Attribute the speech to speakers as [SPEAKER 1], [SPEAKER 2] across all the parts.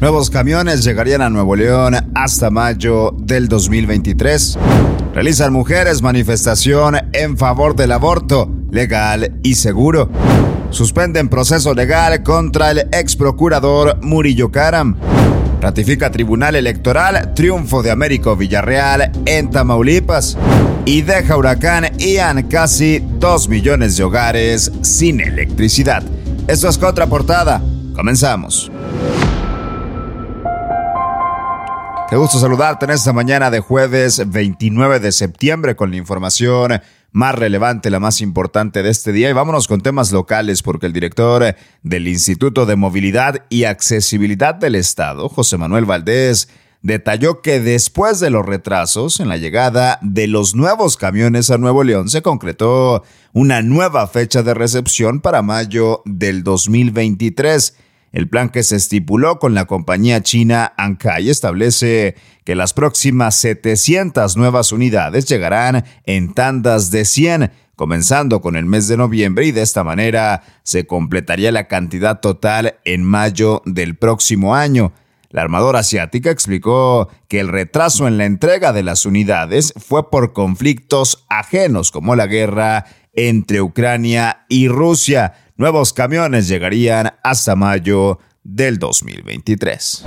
[SPEAKER 1] Nuevos camiones llegarían a Nuevo León hasta mayo del 2023. Realizan mujeres manifestación en favor del aborto legal y seguro. Suspenden proceso legal contra el ex procurador Murillo Karam. Ratifica Tribunal Electoral triunfo de Américo Villarreal en Tamaulipas. Y deja huracán Ian casi 2 millones de hogares sin electricidad. Esto es Contraportada. Comenzamos. Qué gusto saludarte en esta mañana de jueves 29 de septiembre con la información más relevante, la más importante de este día. Y vámonos con temas locales porque el director del Instituto de Movilidad y Accesibilidad del Estado, José Manuel Valdés, detalló que después de los retrasos en la llegada de los nuevos camiones a Nuevo León se concretó una nueva fecha de recepción para mayo del 2023 el plan que se estipuló con la compañía china Ankai establece que las próximas 700 nuevas unidades llegarán en tandas de 100, comenzando con el mes de noviembre y de esta manera se completaría la cantidad total en mayo del próximo año. La armadora asiática explicó que el retraso en la entrega de las unidades fue por conflictos ajenos como la guerra entre Ucrania y Rusia. Nuevos camiones llegarían hasta mayo del 2023.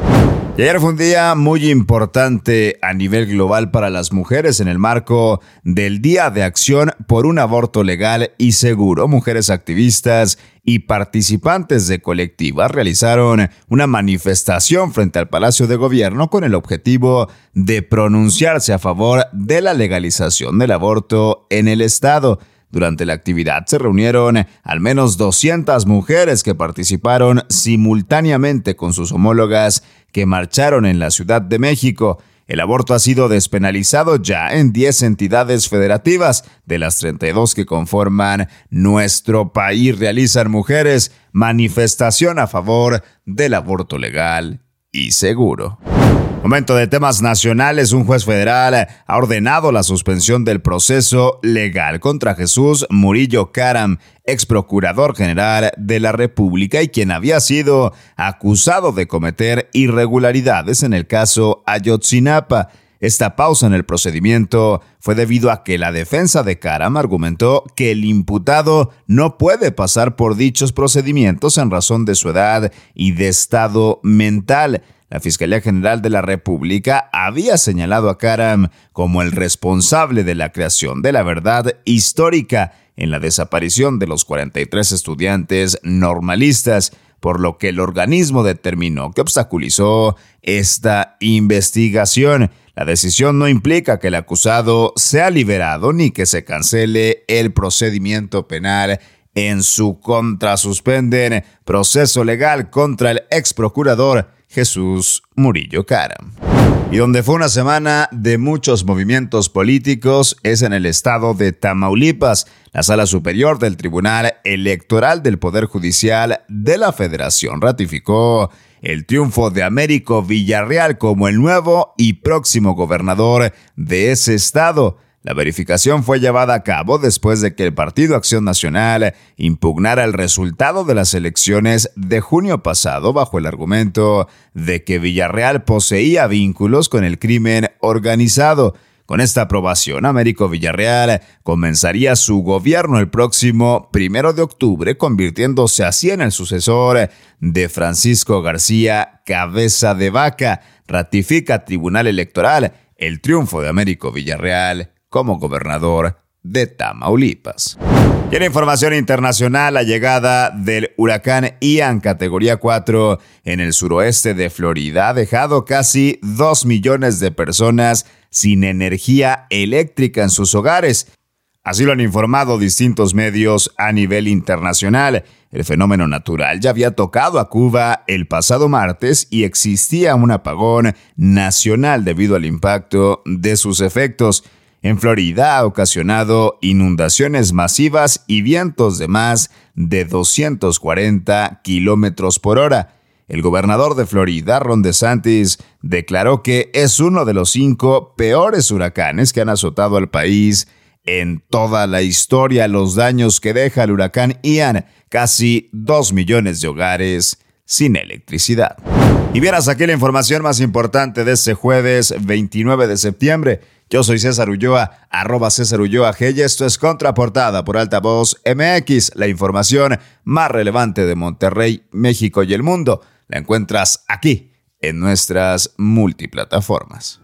[SPEAKER 1] Y ayer fue un día muy importante a nivel global para las mujeres en el marco del Día de Acción por un Aborto Legal y Seguro. Mujeres activistas y participantes de colectivas realizaron una manifestación frente al Palacio de Gobierno con el objetivo de pronunciarse a favor de la legalización del aborto en el Estado. Durante la actividad se reunieron al menos 200 mujeres que participaron simultáneamente con sus homólogas que marcharon en la Ciudad de México. El aborto ha sido despenalizado ya en 10 entidades federativas. De las 32 que conforman nuestro país realizan mujeres manifestación a favor del aborto legal y seguro. Momento de temas nacionales, un juez federal ha ordenado la suspensión del proceso legal contra Jesús Murillo Caram, ex procurador general de la República y quien había sido acusado de cometer irregularidades en el caso Ayotzinapa. Esta pausa en el procedimiento fue debido a que la defensa de Karam argumentó que el imputado no puede pasar por dichos procedimientos en razón de su edad y de estado mental. La Fiscalía General de la República había señalado a Karam como el responsable de la creación de la verdad histórica en la desaparición de los 43 estudiantes normalistas, por lo que el organismo determinó que obstaculizó esta investigación. La decisión no implica que el acusado sea liberado ni que se cancele el procedimiento penal en su contra. Suspenden proceso legal contra el ex procurador Jesús Murillo Cara. Y donde fue una semana de muchos movimientos políticos es en el estado de Tamaulipas. La Sala Superior del Tribunal Electoral del Poder Judicial de la Federación ratificó el triunfo de Américo Villarreal como el nuevo y próximo gobernador de ese estado. La verificación fue llevada a cabo después de que el Partido Acción Nacional impugnara el resultado de las elecciones de junio pasado bajo el argumento de que Villarreal poseía vínculos con el crimen organizado. Con esta aprobación, Américo Villarreal comenzaría su gobierno el próximo primero de octubre, convirtiéndose así en el sucesor de Francisco García Cabeza de Vaca. Ratifica Tribunal Electoral el triunfo de Américo Villarreal como gobernador de Tamaulipas. Y en información internacional, la llegada del huracán Ian categoría 4 en el suroeste de Florida ha dejado casi 2 millones de personas sin energía eléctrica en sus hogares. Así lo han informado distintos medios a nivel internacional. El fenómeno natural ya había tocado a Cuba el pasado martes y existía un apagón nacional debido al impacto de sus efectos en Florida ha ocasionado inundaciones masivas y vientos de más de 240 kilómetros por hora. El gobernador de Florida, Ron DeSantis, declaró que es uno de los cinco peores huracanes que han azotado al país en toda la historia. Los daños que deja el huracán Ian, casi dos millones de hogares sin electricidad. Y vieras aquí la información más importante de este jueves 29 de septiembre. Yo soy César Ulloa, arroba César Ulloa G y esto es Contraportada por Altavoz MX, la información más relevante de Monterrey, México y el mundo. La encuentras aquí, en nuestras multiplataformas.